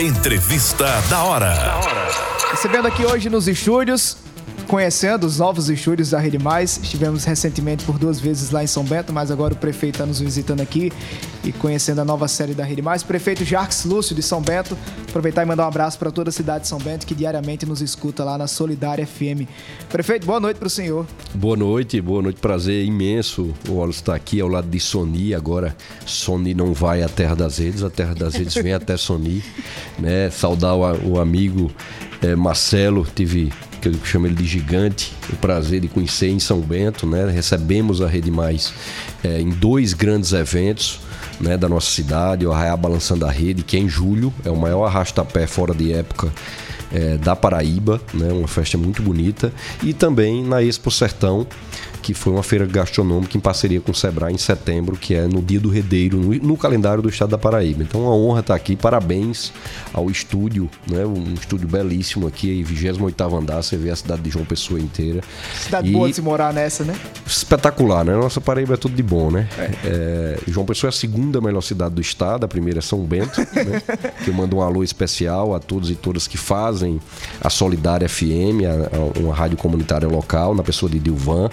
Entrevista da hora. Recebendo aqui hoje nos estúdios conhecendo os novos estúdios da Rede Mais. Estivemos recentemente por duas vezes lá em São Bento, mas agora o prefeito está nos visitando aqui e conhecendo a nova série da Rede Mais. Prefeito Jarques Lúcio de São Bento, aproveitar e mandar um abraço para toda a cidade de São Bento que diariamente nos escuta lá na Solidária FM. Prefeito, boa noite para o senhor. Boa noite, boa noite, prazer imenso. O Wallace está aqui ao lado de Sony. Agora, Sony não vai à Terra das Redes, a Terra das Redes vem até Sony. Né? Saudar o, o amigo é, Marcelo, tive que eu chamo ele de gigante, o prazer de conhecer em São Bento, né? Recebemos a Rede Mais é, em dois grandes eventos. Né, da nossa cidade, o Arraiá Balançando a Rede, que é em julho, é o maior arrasta-pé fora de época é, da Paraíba, né, uma festa muito bonita, e também na Expo Sertão, que foi uma feira gastronômica em parceria com o Sebrae em setembro, que é no Dia do Redeiro, no, no calendário do Estado da Paraíba. Então, uma honra estar aqui. Parabéns ao estúdio, né? um estúdio belíssimo aqui, 28 andar. Você vê a cidade de João Pessoa inteira. Cidade e... boa de se morar nessa, né? Espetacular, né? Nossa Paraíba é tudo de bom, né? É. É, João Pessoa é a segunda melhor cidade do estado, a primeira é São Bento, né? que eu mando um alô especial a todos e todas que fazem a Solidária FM, a, a, uma rádio comunitária local, na pessoa de Dilvan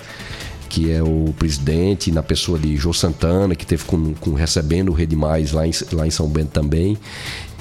que é o presidente, na pessoa de Jô Santana, que teve com, com recebendo o Rede Mais lá em, lá em São Bento também.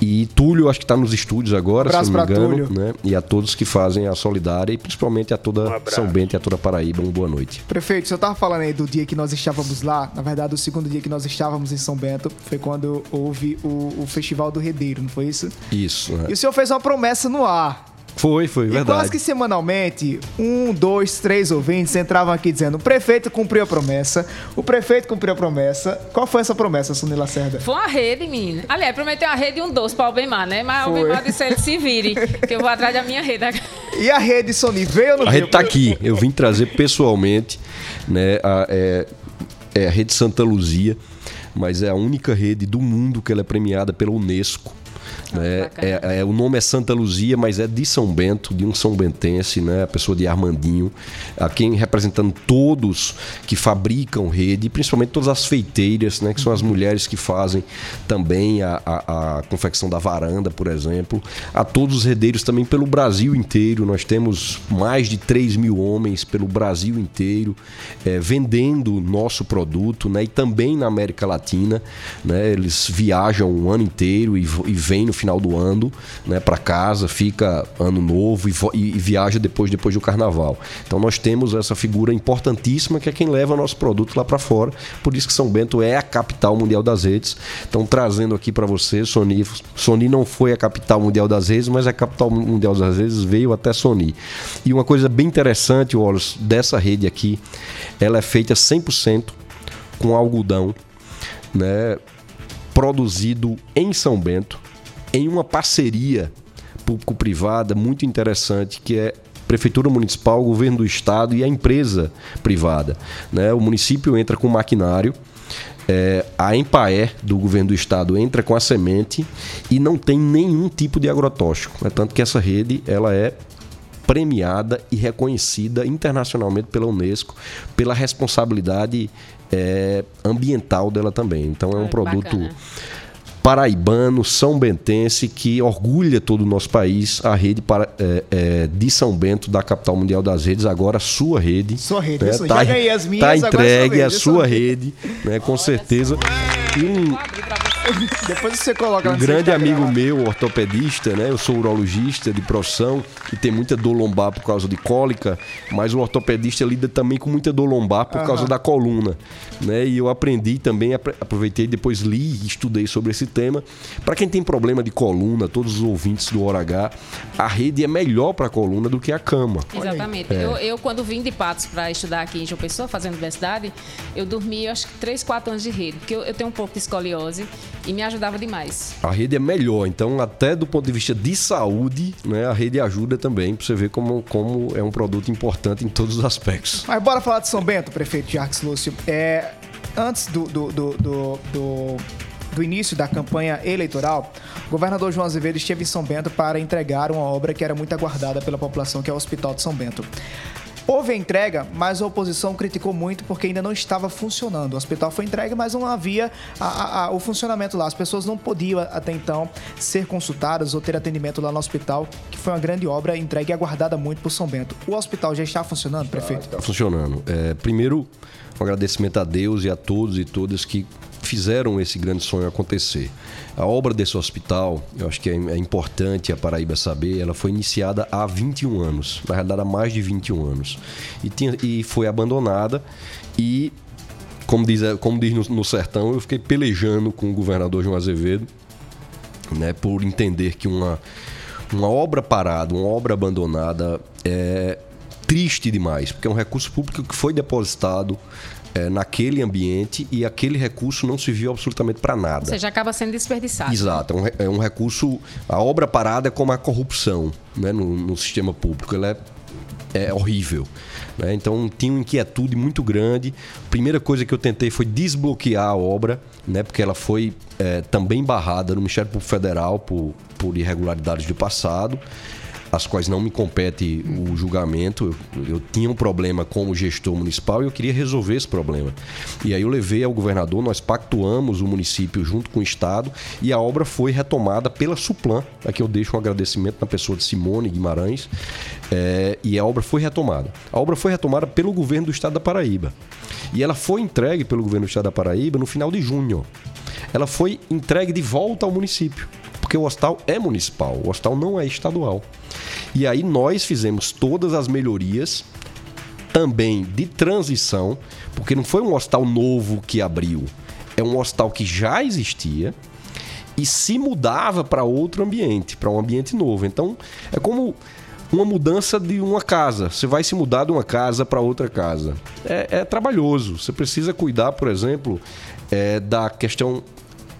E Túlio, acho que está nos estúdios agora, um se não me engano. Túlio. Né? E a todos que fazem a Solidária e principalmente a toda um São Bento e a toda Paraíba, uma boa noite. Prefeito, o senhor estava falando aí do dia que nós estávamos lá. Na verdade, o segundo dia que nós estávamos em São Bento foi quando houve o, o Festival do Redeiro, não foi isso? Isso. Né? E o senhor fez uma promessa no ar. Foi, foi, verdade. E quase que semanalmente, um, dois, três ouvintes entravam aqui dizendo: o prefeito cumpriu a promessa, o prefeito cumpriu a promessa. Qual foi essa promessa, Sunila Lacerda? Foi uma rede, menina. Aliás, prometeu uma rede e um doce para o Albemar, né? Mas o Albemar disse ele se vire, que eu vou atrás da minha rede. E a rede, Sony, veio ou não A rede tá aqui. Eu vim trazer pessoalmente, né? A, é, é a rede Santa Luzia, mas é a única rede do mundo que ela é premiada pela Unesco né? É, é, o nome é Santa Luzia, mas é de São Bento, de um São Bentense, né? a pessoa de Armandinho, a quem representando todos que fabricam rede, principalmente todas as feiteiras, né? que são as mulheres que fazem também a, a, a confecção da varanda, por exemplo, a todos os redeiros também pelo Brasil inteiro. Nós temos mais de 3 mil homens pelo Brasil inteiro é, vendendo nosso produto, né? e também na América Latina. Né? Eles viajam o ano inteiro e, e vêm no final do ano, né, para casa, fica ano novo e, e, viaja depois depois do carnaval. Então nós temos essa figura importantíssima que é quem leva nosso produto lá para fora. Por isso que São Bento é a capital mundial das redes. Então trazendo aqui para você, Sony, Sony não foi a capital mundial das redes, mas a capital mundial das redes veio até Sony. E uma coisa bem interessante, Wallace, dessa rede aqui, ela é feita 100% com algodão, né, produzido em São Bento em uma parceria público-privada muito interessante, que é Prefeitura Municipal, Governo do Estado e a empresa privada. Né? O município entra com maquinário, é, a Empaé do governo do estado entra com a semente e não tem nenhum tipo de agrotóxico. É tanto que essa rede ela é premiada e reconhecida internacionalmente pela Unesco pela responsabilidade é, ambiental dela também. Então é um produto bacana paraibano, são bentense, que orgulha todo o nosso país, a rede para, é, é, de São Bento, da capital mundial das redes, agora sua rede. Sua rede, né? isso, tá, já ganhei as minhas, tá entregue a sua rede, né? com certeza. E um, Depois você coloca Um grande amigo meu, ortopedista, né? Eu sou urologista de profissão e tem muita dor lombar por causa de cólica, mas o ortopedista lida também com muita dor lombar por uhum. causa da coluna, né? E eu aprendi também, aproveitei depois li e estudei sobre esse tema. Para quem tem problema de coluna, todos os ouvintes do Hora H, a rede é melhor para a coluna do que a cama. Exatamente. É. Eu, eu, quando vim de Patos para estudar aqui em João Pessoa, fazendo universidade, eu dormi acho que 3, 4 anos de rede, porque eu, eu tenho um pouco de escoliose e me ajudava demais. A rede é melhor, então até do ponto de vista de saúde, né, a rede ajuda também para você ver como, como é um produto importante em todos os aspectos. Mas bora falar de São Bento, prefeito Jacques Lúcio. É, antes do, do, do, do, do do início da campanha eleitoral, o governador João Azevedo esteve em São Bento para entregar uma obra que era muito aguardada pela população, que é o Hospital de São Bento. Houve a entrega, mas a oposição criticou muito porque ainda não estava funcionando. O hospital foi entregue, mas não havia a, a, a, o funcionamento lá. As pessoas não podiam até então ser consultadas ou ter atendimento lá no hospital, que foi uma grande obra entregue e aguardada muito por São Bento. O hospital já está funcionando, prefeito? Está funcionando. É, primeiro, um agradecimento a Deus e a todos e todas que fizeram esse grande sonho acontecer. A obra desse hospital, eu acho que é, é importante a Paraíba saber, ela foi iniciada há 21 anos, na realidade há mais de 21 anos, e, tinha, e foi abandonada e como diz, como diz no, no, sertão, eu fiquei pelejando com o governador João Azevedo, né, por entender que uma, uma obra parada, uma obra abandonada é triste demais, porque é um recurso público que foi depositado é, naquele ambiente e aquele recurso não serviu absolutamente para nada. Ou seja, acaba sendo desperdiçado. Exato. É um, é um, recurso. A obra parada é como a corrupção né, no, no sistema público. Ela é, é horrível. Né? Então tinha uma inquietude muito grande. A primeira coisa que eu tentei foi desbloquear a obra, né, porque ela foi é, também barrada no Ministério Público Federal por, por irregularidades do passado as quais não me compete o julgamento. Eu, eu, tinha um problema como gestor municipal e eu queria resolver esse problema. E aí eu levei ao governador, nós pactuamos o município junto com o Estado e a obra foi retomada pela Suplan. Aqui eu deixo um agradecimento na pessoa de Simone Guimarães. É, e a obra foi retomada. A obra foi retomada pelo governo do Estado da Paraíba. E ela foi entregue pelo governo do Estado da Paraíba no final de junho. Ela foi entregue de volta ao município porque o hospital é municipal, o hospital não é estadual. E aí nós fizemos todas as melhorias também de transição, porque não foi um hospital novo que abriu, é um hospital que já existia e se mudava para outro ambiente, para um ambiente novo. Então, é como uma mudança de uma casa. Você vai se mudar de uma casa para outra casa. É, é, trabalhoso. Você precisa cuidar, por exemplo, é, da questão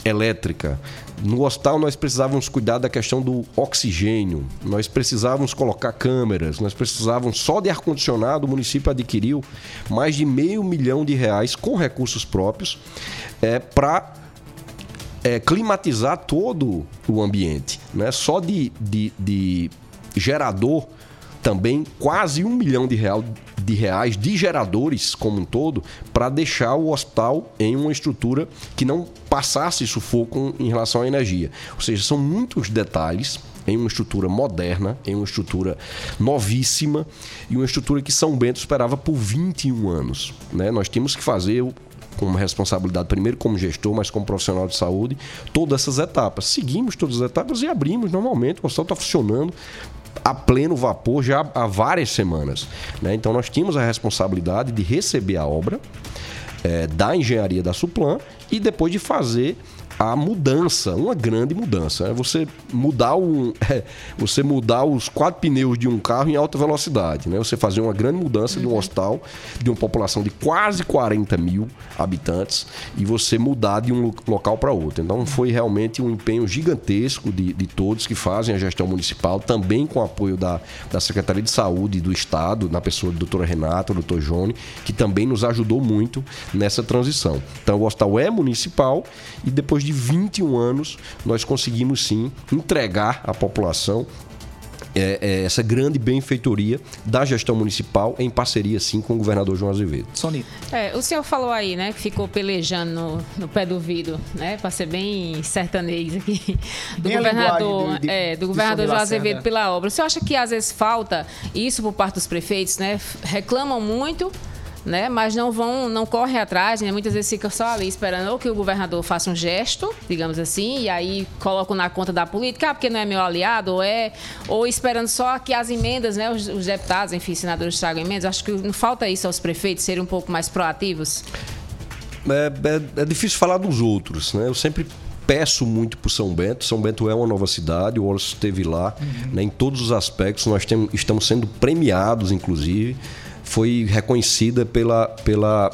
elétrica. No hospital nós precisávamos cuidar da questão do oxigênio, nós precisávamos colocar câmeras, nós precisávamos só de ar-condicionado, o município adquiriu mais de meio milhão de reais com recursos próprios é, para é, climatizar todo o ambiente. Né? Só de, de, de gerador também quase um milhão de, real, de reais de geradores como um todo para deixar o hospital em uma estrutura que não passasse sufoco em relação à energia. Ou seja, são muitos detalhes em uma estrutura moderna, em uma estrutura novíssima e uma estrutura que São Bento esperava por 21 anos. Né? Nós tínhamos que fazer com uma responsabilidade, primeiro como gestor, mas como profissional de saúde, todas essas etapas. Seguimos todas as etapas e abrimos normalmente, o hospital está funcionando a pleno vapor já há várias semanas. Né? Então nós tínhamos a responsabilidade de receber a obra é, da engenharia da Suplan e depois de fazer a mudança, uma grande mudança. É você mudar o, é, você mudar os quatro pneus de um carro em alta velocidade, né? Você fazer uma grande mudança uhum. de um uhum. hospital de uma população de quase 40 mil habitantes e você mudar de um local para outro. Então foi realmente um empenho gigantesco de, de todos que fazem a gestão municipal, também com o apoio da, da Secretaria de Saúde do Estado, na pessoa do doutora Renata, do doutor Jone, que também nos ajudou muito nessa transição. Então o hospital é municipal e depois de 21 anos, nós conseguimos sim entregar à população é, é, essa grande benfeitoria da gestão municipal em parceria, sim, com o governador João Azevedo. Sony. É, o senhor falou aí, né, que ficou pelejando no, no pé do vidro, né, para ser bem sertanejo aqui, do bem governador, de, de, é, do governador João Azevedo pela obra. O senhor acha que às vezes falta isso por parte dos prefeitos, né? Reclamam muito né? Mas não vão, não correm atrás, né? Muitas vezes ficam só ali esperando ou que o governador faça um gesto, digamos assim, e aí colocam na conta da política, ah, porque não é meu aliado, ou é, ou esperando só que as emendas, né? Os, os deputados, enfim, senadores tragam emendas. Acho que não falta isso aos prefeitos serem um pouco mais proativos. É, é, é difícil falar dos outros, né? Eu sempre peço muito para São Bento. São Bento é uma nova cidade, o Wallace esteve lá uhum. né, em todos os aspectos. Nós temos, estamos sendo premiados, inclusive foi reconhecida pela, pela,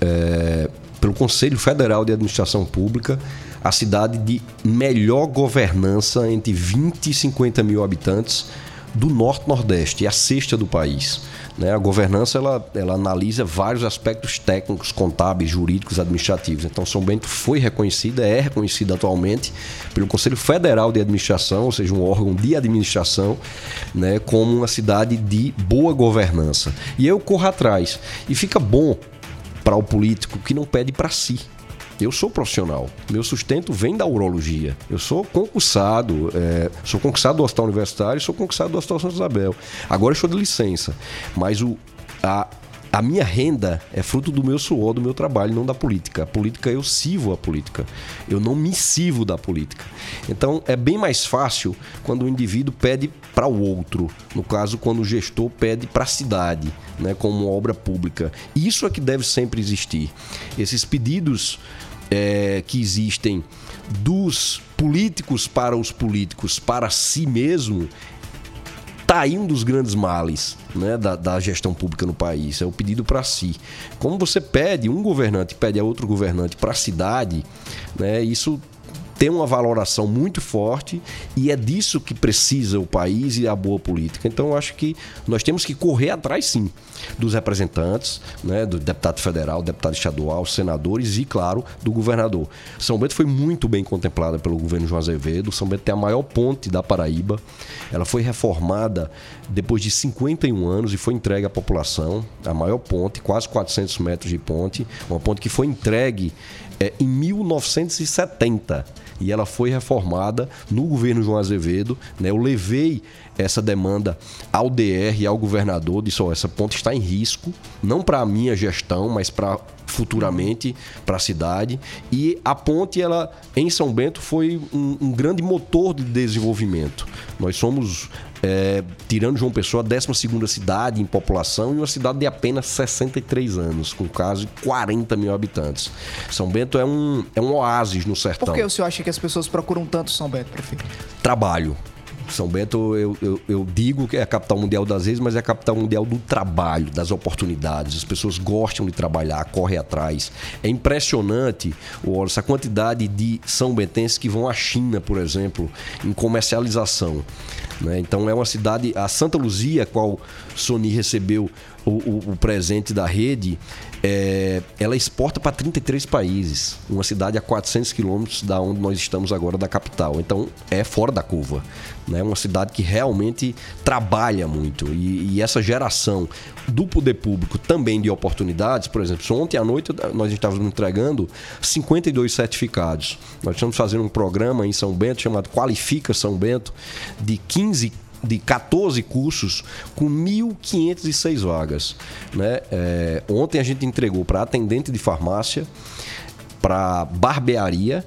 é, pelo Conselho Federal de Administração Pública a cidade de melhor governança entre 20 e 50 mil habitantes do norte-nordeste, é a sexta do país. Né? A governança ela, ela analisa vários aspectos técnicos, contábeis, jurídicos, administrativos. Então, São Bento foi reconhecida, é reconhecida atualmente pelo Conselho Federal de Administração, ou seja, um órgão de administração, né, como uma cidade de boa governança. E eu corro atrás. E fica bom para o político que não pede para si. Eu sou profissional. Meu sustento vem da urologia. Eu sou concursado, é, sou concursado do Hospital Universitário, sou concursado do Hospital Santa Isabel. Agora estou de licença. Mas o, a, a minha renda é fruto do meu suor, do meu trabalho, não da política. A política eu sirvo a política. Eu não me sirvo da política. Então é bem mais fácil quando o indivíduo pede para o outro. No caso, quando o gestor pede para a cidade, né, como obra pública. Isso é que deve sempre existir. Esses pedidos é, que existem dos políticos para os políticos, para si mesmo, Está aí um dos grandes males né, da, da, gestão pública no país, é o pedido para si. Como você pede, um governante pede a outro governante para a cidade, né, isso tem uma valoração muito forte e é disso que precisa o país e a boa política. Então, eu acho que nós temos que correr atrás, sim, dos representantes, né, do deputado federal, deputado estadual, senadores e, claro, do governador. São Bento foi muito bem contemplada pelo governo João Azevedo. São Bento tem a maior ponte da Paraíba. Ela foi reformada depois de 51 anos e foi entregue à população. A maior ponte, quase 400 metros de ponte. Uma ponte que foi entregue é, em 1970 e ela foi reformada no governo João Azevedo. Né? Eu levei essa demanda ao DR e ao governador, disse: oh, essa ponte está em risco, não para a minha gestão, mas para futuramente para a cidade. E a ponte, ela em São Bento, foi um, um grande motor de desenvolvimento. Nós somos é, tirando João Pessoa, a 12 cidade em população e uma cidade de apenas 63 anos, com quase 40 mil habitantes. São Bento é um, é um oásis no sertão. Por que o senhor acha que as pessoas procuram tanto São Bento, prefeito? Trabalho. São Bento, eu, eu, eu, digo que é a capital mundial das vezes, mas é a capital mundial do trabalho, das oportunidades. As pessoas gostam de trabalhar, correm atrás. É impressionante essa quantidade de são bentenses que vão à China, por exemplo, em comercialização. Né? Então é uma cidade, a Santa Luzia, qual Sony recebeu o, o, o presente da rede, é, ela exporta para 33 países. Uma cidade a 400 quilômetros da onde nós estamos agora, da capital. Então é fora da curva. Né? Uma cidade que realmente trabalha muito. E, e essa geração do poder público também de oportunidades, por exemplo, ontem à noite nós estávamos entregando 52 certificados. Nós estamos fazendo um programa em São Bento chamado Qualifica São Bento, de 15 de 14 cursos com 1.506 vagas. Né? É, ontem a gente entregou para atendente de farmácia, para barbearia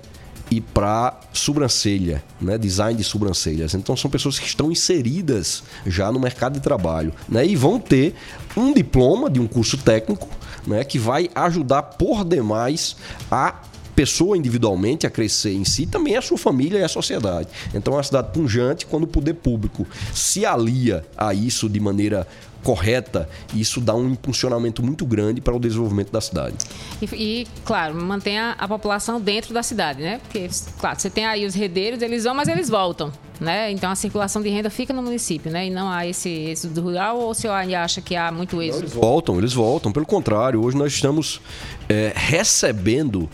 e para sobrancelha, né? design de sobrancelhas. Então são pessoas que estão inseridas já no mercado de trabalho né? e vão ter um diploma de um curso técnico né? que vai ajudar por demais a pessoa individualmente a crescer em si, também a sua família e a sociedade. Então é uma cidade punjante quando o poder público se alia a isso de maneira correta, isso dá um impulsionamento muito grande para o desenvolvimento da cidade. E, e claro, mantém a, a, população dentro da cidade, né? Porque, claro, você tem aí os redeiros, eles vão, mas eles voltam, né? Então a circulação de renda fica no município, né? E não há esse, esse do rural, ou o senhor acha que há muito êxito? Eles voltam, eles voltam. Pelo contrário, hoje nós estamos é, recebendo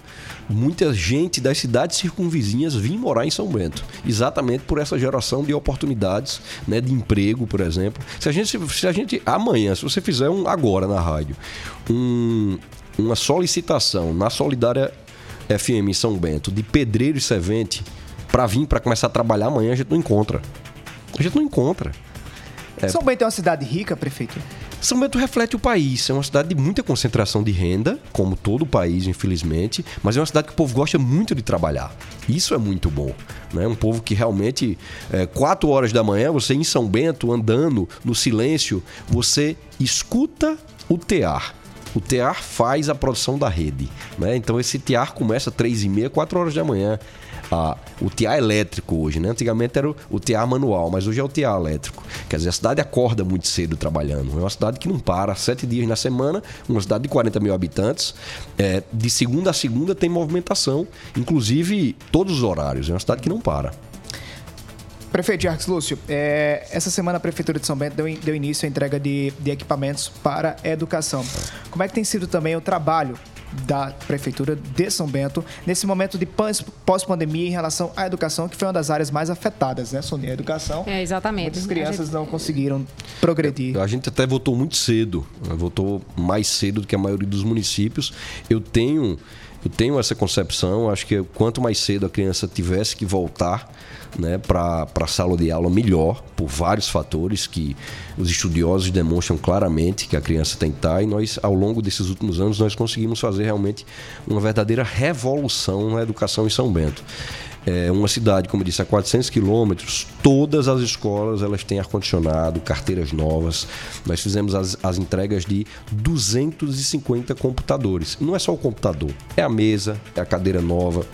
muita gente das cidades circunvizinhas vir morar em São Bento, exatamente por essa geração de oportunidades, né, de emprego, por exemplo. Se a gente, se a gente amanhã, se você fizer um agora na rádio, um, uma solicitação na Solidária FM em São Bento de pedreiro e servente para vir para começar a trabalhar amanhã, a gente não encontra. A gente não encontra. É. São Bento é uma cidade rica, prefeito? São Bento reflete o país. É uma cidade de muita concentração de renda, como todo o país, infelizmente, mas é uma cidade que o povo gosta muito de trabalhar. Isso é muito bom. Né? Um povo que realmente, é, quatro horas da manhã, você em São Bento, andando no silêncio, você escuta o tear. O tear faz a produção da rede. Né? Então esse tear começa três e meia, quatro horas da manhã a, o TA elétrico hoje, né? Antigamente era o, o TA manual, mas hoje é o TA elétrico. Quer dizer, a cidade acorda muito cedo trabalhando. É uma cidade que não para, sete dias na semana, uma cidade de 40 mil habitantes. É, de segunda a segunda tem movimentação, inclusive todos os horários. É uma cidade que não para. Prefeito Jarques Lúcio, é, essa semana a Prefeitura de São Bento deu, deu início à entrega de, de equipamentos para educação. Como é que tem sido também o trabalho da Prefeitura de São Bento nesse momento de pós-pandemia em relação à educação, que foi uma das áreas mais afetadas, né, Sonia? A educação. É, exatamente. Muitas crianças gente... não conseguiram progredir. A gente até votou muito cedo, né? votou mais cedo do que a maioria dos municípios. Eu tenho, eu tenho essa concepção, acho que quanto mais cedo a criança tivesse que voltar né, para a sala de aula melhor, por vários fatores que os estudiosos demonstram claramente que a criança tem que estar, e nós, ao longo desses últimos anos, nós conseguimos fazer realmente uma verdadeira revolução na educação em São Bento. É uma cidade, como eu disse, a 400 quilômetros, todas as escolas elas têm ar-condicionado, carteiras novas. Nós fizemos as, as entregas de 250 computadores. Não é só o computador, é a mesa, é a cadeira nova,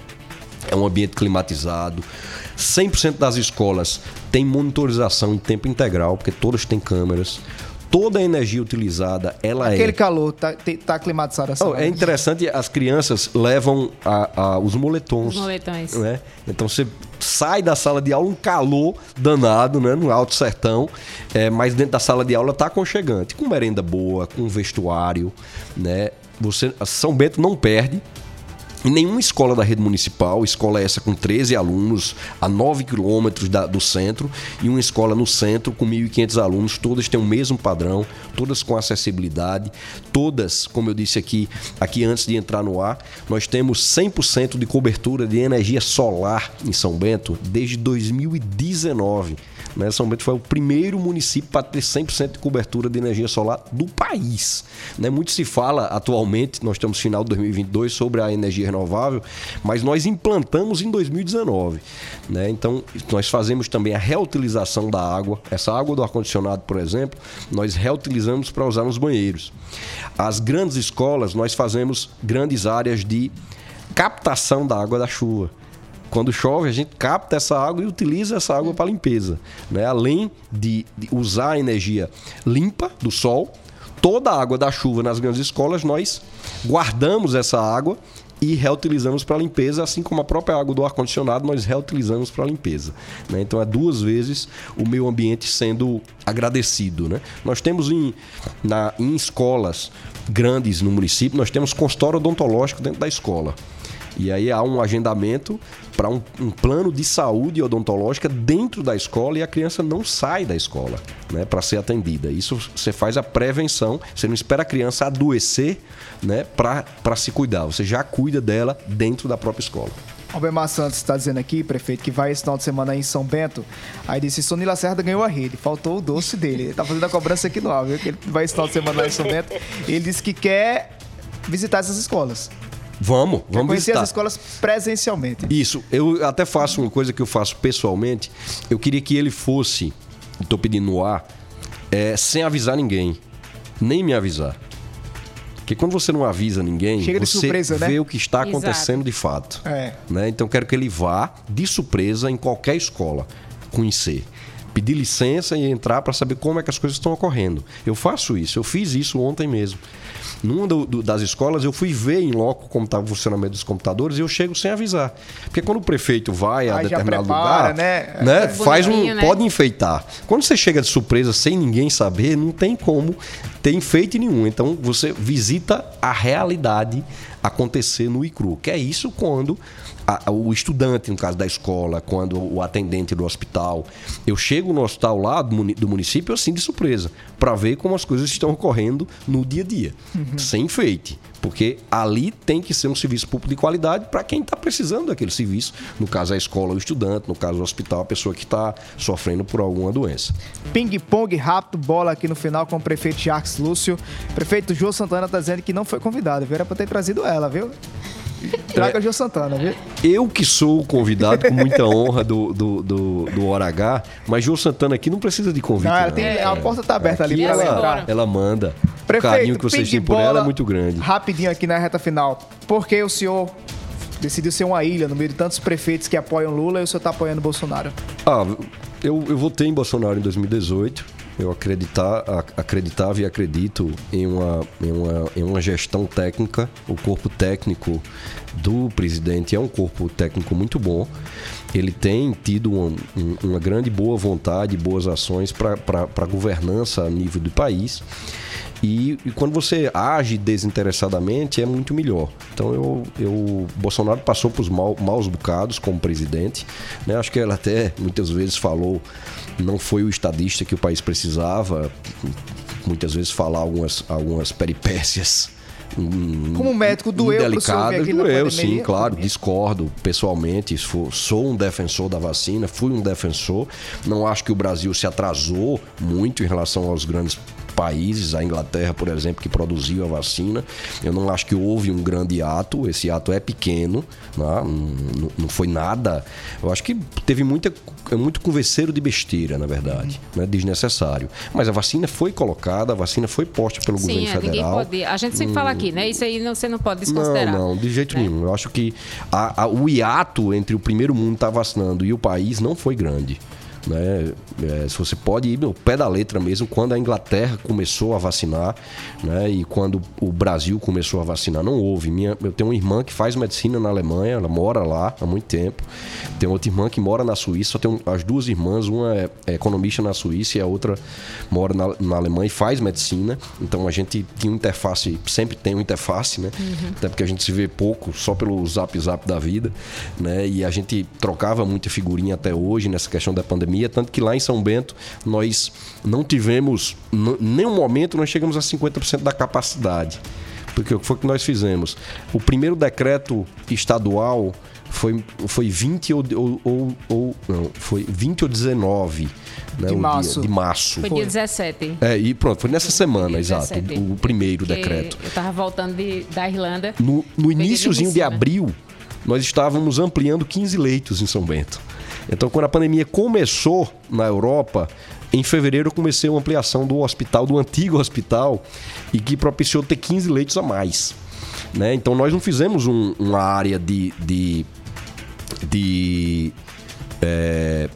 é um ambiente climatizado. 100% das escolas tem monitorização em tempo integral, porque todas têm câmeras. Toda a energia utilizada, ela Aquele é. Aquele calor, tá, tá climatizada oh, É interessante, as crianças levam a, a, os moletons. Os moletões. Né? Então você sai da sala de aula um calor danado, né? No Alto Sertão, é, mas dentro da sala de aula tá aconchegante, com merenda boa, com vestuário, né? Você, São Bento não perde, em nenhuma escola da rede municipal, escola essa com 13 alunos a 9 quilômetros do centro, e uma escola no centro com 1.500 alunos, todas têm o mesmo padrão, todas com acessibilidade, todas, como eu disse aqui, aqui antes de entrar no ar, nós temos 100% de cobertura de energia solar em São Bento desde 2019. Né? São Bento foi o primeiro município para ter 100% de cobertura de energia solar do país. Né? Muito se fala atualmente, nós estamos final de 2022, sobre a energia renovável, mas nós implantamos em 2019. Né? Então, nós fazemos também a reutilização da água. Essa água do ar-condicionado, por exemplo, nós reutilizamos para usar nos banheiros. As grandes escolas, nós fazemos grandes áreas de captação da água da chuva. Quando chove, a gente capta essa água e utiliza essa água para limpeza. Né? Além de, de usar a energia limpa do sol, toda a água da chuva nas grandes escolas, nós guardamos essa água e reutilizamos para limpeza, assim como a própria água do ar-condicionado nós reutilizamos para limpeza. Né? Então é duas vezes o meio ambiente sendo agradecido. Né? Nós temos em, na, em escolas grandes no município, nós temos consultório odontológico dentro da escola. E aí há um agendamento para um, um, plano de saúde odontológica dentro da escola e a criança não sai da escola né, para ser atendida. Isso você faz a prevenção, você não espera a criança adoecer né, para se cuidar, você já cuida dela dentro da própria escola. Albemar Santos está dizendo aqui, prefeito, que vai esse final de semana aí em São Bento. Aí disse: Sony Lacerda ganhou a rede, faltou o doce dele. Ele tá fazendo a cobrança aqui no ar, viu? Que ele vai esse final de semana lá em São Bento. Ele disse que quer visitar essas escolas. Vamos, vamos conhecer visitar. as escolas presencialmente. Isso, eu até faço uma coisa que eu faço pessoalmente. Eu queria que ele fosse, estou pedindo no ar, é, sem avisar ninguém, nem me avisar. Porque quando você não avisa ninguém, você surpresa, né? vê né? o que está acontecendo Exato. de fato. É. Né? Então quero que ele vá de surpresa em qualquer escola conhecer pedir licença e entrar para saber como é que as coisas estão ocorrendo. Eu faço isso, eu fiz isso ontem mesmo. Numa do, do, das escolas, eu fui ver em loco como estava o funcionamento dos computadores e eu chego sem avisar. Porque quando o prefeito vai a determinado prepara, lugar, né? né? faz um, né? pode enfeitar. Quando você chega de surpresa sem ninguém saber, não tem como ter enfeite nenhum. Então você visita a realidade acontecer no ICRU, que é isso quando a, o estudante, no caso da escola, quando o atendente do hospital. Eu chego no hospital lá do, do município assim de surpresa, para ver como as coisas estão ocorrendo no dia a dia, uhum. sem enfeite. Porque ali tem que ser um serviço público de qualidade para quem está precisando daquele serviço. No caso, a escola, o estudante, no caso, o hospital, a pessoa que está sofrendo por alguma doença. Ping-pong rápido, bola aqui no final com o prefeito Jacques Lúcio. prefeito João Santana está dizendo que não foi convidado, viu? Era para ter trazido ela, viu? Traga é, Gil Santana, viu? Eu que sou o convidado com muita honra do, do, do, do Hora H, mas Gil Santana aqui não precisa de convite. Não, não. Tem, a porta tá aberta ali para ela entrar. Ela manda. Prefeito, o carinho que vocês têm por ela é muito grande. Rapidinho aqui na reta final. Por que o senhor decidiu ser uma ilha no meio de tantos prefeitos que apoiam Lula e o senhor está apoiando Bolsonaro? Ah, eu, eu votei em Bolsonaro em 2018 eu acreditar, acreditava e acredito em uma, em, uma, em uma gestão técnica. O corpo técnico do presidente é um corpo técnico muito bom. ele tem tido um, um, uma grande boa vontade, boas ações para a governança a nível do país. E, e, quando você age desinteressadamente é muito melhor. Então eu, eu Bolsonaro passou por mal, maus bocados como presidente. Né? Acho que ela até muitas vezes falou não foi o estadista que o país precisava. Muitas vezes falar algumas, algumas peripécias como médico doeu delicado, doeu, sim, claro, discordo pessoalmente, sou um defensor da vacina, fui um defensor, não acho que o Brasil se atrasou muito em relação aos grandes países, a Inglaterra, por exemplo, que produziu a vacina. Eu não acho que houve um grande ato, esse ato é pequeno, né? não, não foi nada. Eu acho que teve muita, muito converseiro de besteira, na verdade, né? desnecessário. Mas a vacina foi colocada, a vacina foi posta pelo Sim, governo é, federal. Pode, a gente sempre hum, fala aqui, né? Isso aí não, você não pode desconsiderar. Não, não, de jeito né? nenhum. Eu acho que a, a, o hiato entre o primeiro mundo estar tá vacinando e o país não foi grande. Né? É, se você pode ir no pé da letra mesmo, quando a Inglaterra começou a vacinar né? e quando o Brasil começou a vacinar, não houve. Minha, eu tenho uma irmã que faz medicina na Alemanha, ela mora lá há muito tempo. Tem outra irmã que mora na Suíça, só tenho as duas irmãs, uma é, é economista na Suíça e a outra mora na, na, Alemanha e faz medicina. Então a gente tinha uma interface, sempre tem uma interface, né? Uhum. Até porque a gente se vê pouco, só pelo zap zap da vida, né? E a gente trocava muita figurinha até hoje nessa questão da pandemia pandemia, tanto que lá em São Bento nós não tivemos, nenhum momento nós chegamos a 50% da capacidade. Porque o que foi que nós fizemos? O primeiro decreto estadual foi, foi 20 ou, ou, ou, não, foi 20 ou 19 né, de, março. Dia, de março. Foi dia 17. É, e pronto, foi nessa semana, exato, o, o primeiro decreto. Eu tava voltando de, da Irlanda. No, no iníciozinho de abril, nós estávamos ampliando 15 leitos em São Bento. Então, quando a pandemia começou na Europa, em fevereiro eu comecei uma ampliação do hospital, do antigo hospital, e que propiciou ter 15 leitos a mais. Né? Então, nós não fizemos um, uma área de, de, de é,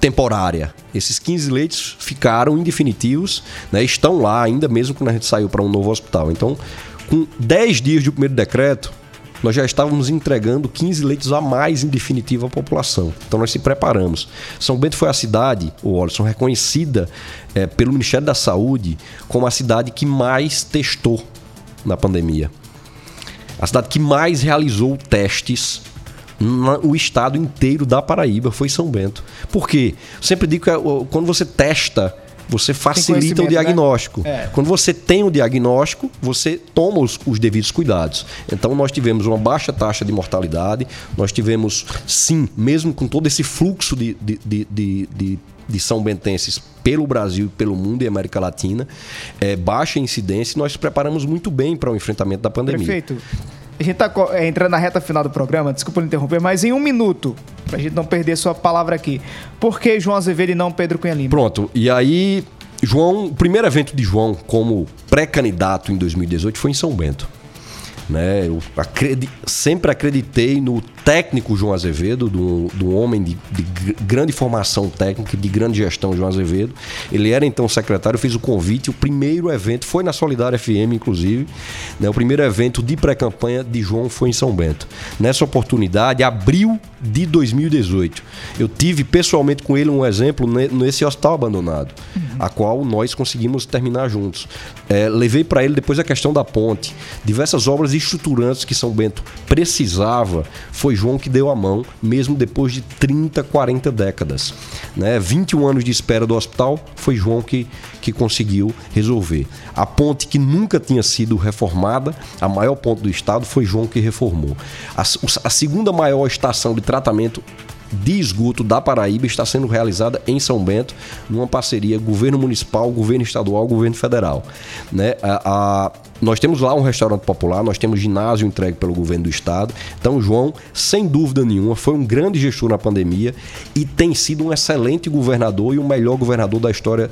temporária. Esses 15 leitos ficaram indefinitivos, né? estão lá ainda mesmo quando a gente saiu para um novo hospital. Então, com 10 dias do primeiro decreto, nós já estávamos entregando 15 leitos a mais em definitivo à população. Então nós se preparamos. São Bento foi a cidade, o Olson, reconhecida é, pelo Ministério da Saúde como a cidade que mais testou na pandemia. A cidade que mais realizou testes o estado inteiro da Paraíba foi São Bento. Por quê? Eu sempre digo que é, quando você testa você facilita o né? diagnóstico. Né? É. Quando você tem o diagnóstico, você toma os, os, devidos cuidados. Então, nós tivemos uma baixa taxa de mortalidade, nós tivemos, sim, mesmo com todo esse fluxo de, de, de, de, de São Bentenses pelo Brasil, pelo mundo e América Latina, é, baixa incidência, nós nos preparamos muito bem para o enfrentamento da pandemia. Perfeito. A gente está é, entrando na reta final do programa, desculpa me interromper, mas em um minuto, para a gente não perder sua palavra aqui. Por que João Azevedo e não Pedro Cunha Lima? Pronto, e aí, João, o primeiro evento de João como pré-candidato em 2018 foi em São Bento. Né? Eu sempre acreditei no técnico João Azevedo, do, do homem de, de, grande formação técnica, de grande gestão João Azevedo. Ele era então secretário, fez o convite. O primeiro evento foi na Solidária FM, inclusive. Né? O primeiro evento de pré-campanha de João foi em São Bento. Nessa oportunidade, abril de 2018, eu tive pessoalmente com ele um exemplo nesse hospital abandonado, uhum. a qual nós conseguimos terminar juntos. É, levei para ele depois a questão da ponte, diversas obras estruturantes que São Bento precisava. Foi foi João que deu a mão, mesmo depois de 30, 40 décadas. Né? 21 anos de espera do hospital, foi João que, que conseguiu resolver. A ponte que nunca tinha sido reformada, a maior ponte do estado, foi João que reformou. A, a segunda maior estação de tratamento de esgoto da Paraíba está sendo realizada em São Bento, numa parceria governo municipal, governo estadual, governo federal. Né? A, a, nós temos lá um restaurante popular, nós temos ginásio entregue pelo governo do estado. Então, João, sem dúvida nenhuma, foi um grande gestor na pandemia e tem sido um excelente governador e o melhor governador da história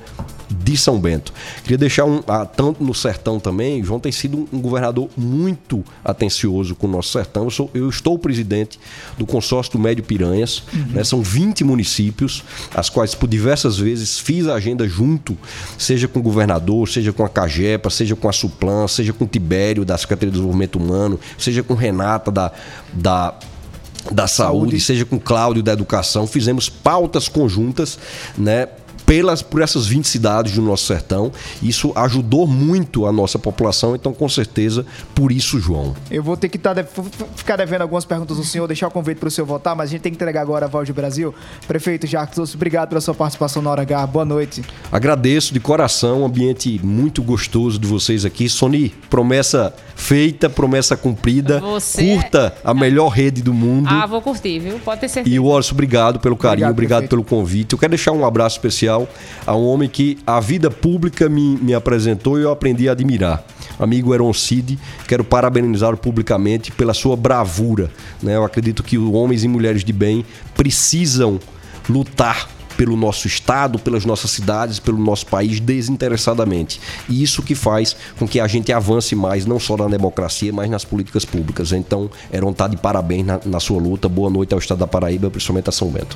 de São Bento. Queria deixar um, ah, tanto no sertão também, João tem sido um, governador muito atencioso com o nosso sertão. Eu, sou, eu estou presidente do consórcio do Médio Piranhas, uhum. né, são 20 municípios, as quais por diversas vezes fiz a agenda junto, seja com o governador, seja com a Cagepa, seja com a Suplan, seja com o Tibério da Secretaria de Desenvolvimento Humano, seja com Renata da, da da saúde, saúde, seja com Cláudio da educação, fizemos pautas conjuntas, né, pelas, por essas 20 cidades do nosso sertão. Isso ajudou muito a nossa população, então com certeza por isso, João. Eu vou ter que tá, ficar devendo algumas perguntas do senhor, deixar o convite para o senhor votar, mas a gente tem que entregar agora a voz do Brasil. Prefeito Jacques, obrigado pela sua participação na Hora H. Boa noite. Agradeço de coração, um ambiente muito gostoso de vocês aqui. Sony, promessa feita, promessa cumprida. Você Curta a melhor rede do mundo. Ah, vou curtir, viu? Pode ter certeza. E o Wallace, obrigado pelo carinho, obrigado, obrigado pelo convite. Eu quero deixar um abraço especial a um homem que a vida pública me, me apresentou e eu aprendi a admirar. Amigo Eron Cid, quero parabenizá-lo publicamente pela sua bravura. Né? Eu acredito que homens e mulheres de bem precisam lutar pelo nosso estado, pelas nossas cidades, pelo nosso país desinteressadamente. E isso que faz com que a gente avance mais, não só na democracia, mas nas políticas públicas. Então, Eron está de parabéns na, na sua luta. Boa noite ao Estado da Paraíba, principalmente a São Bento.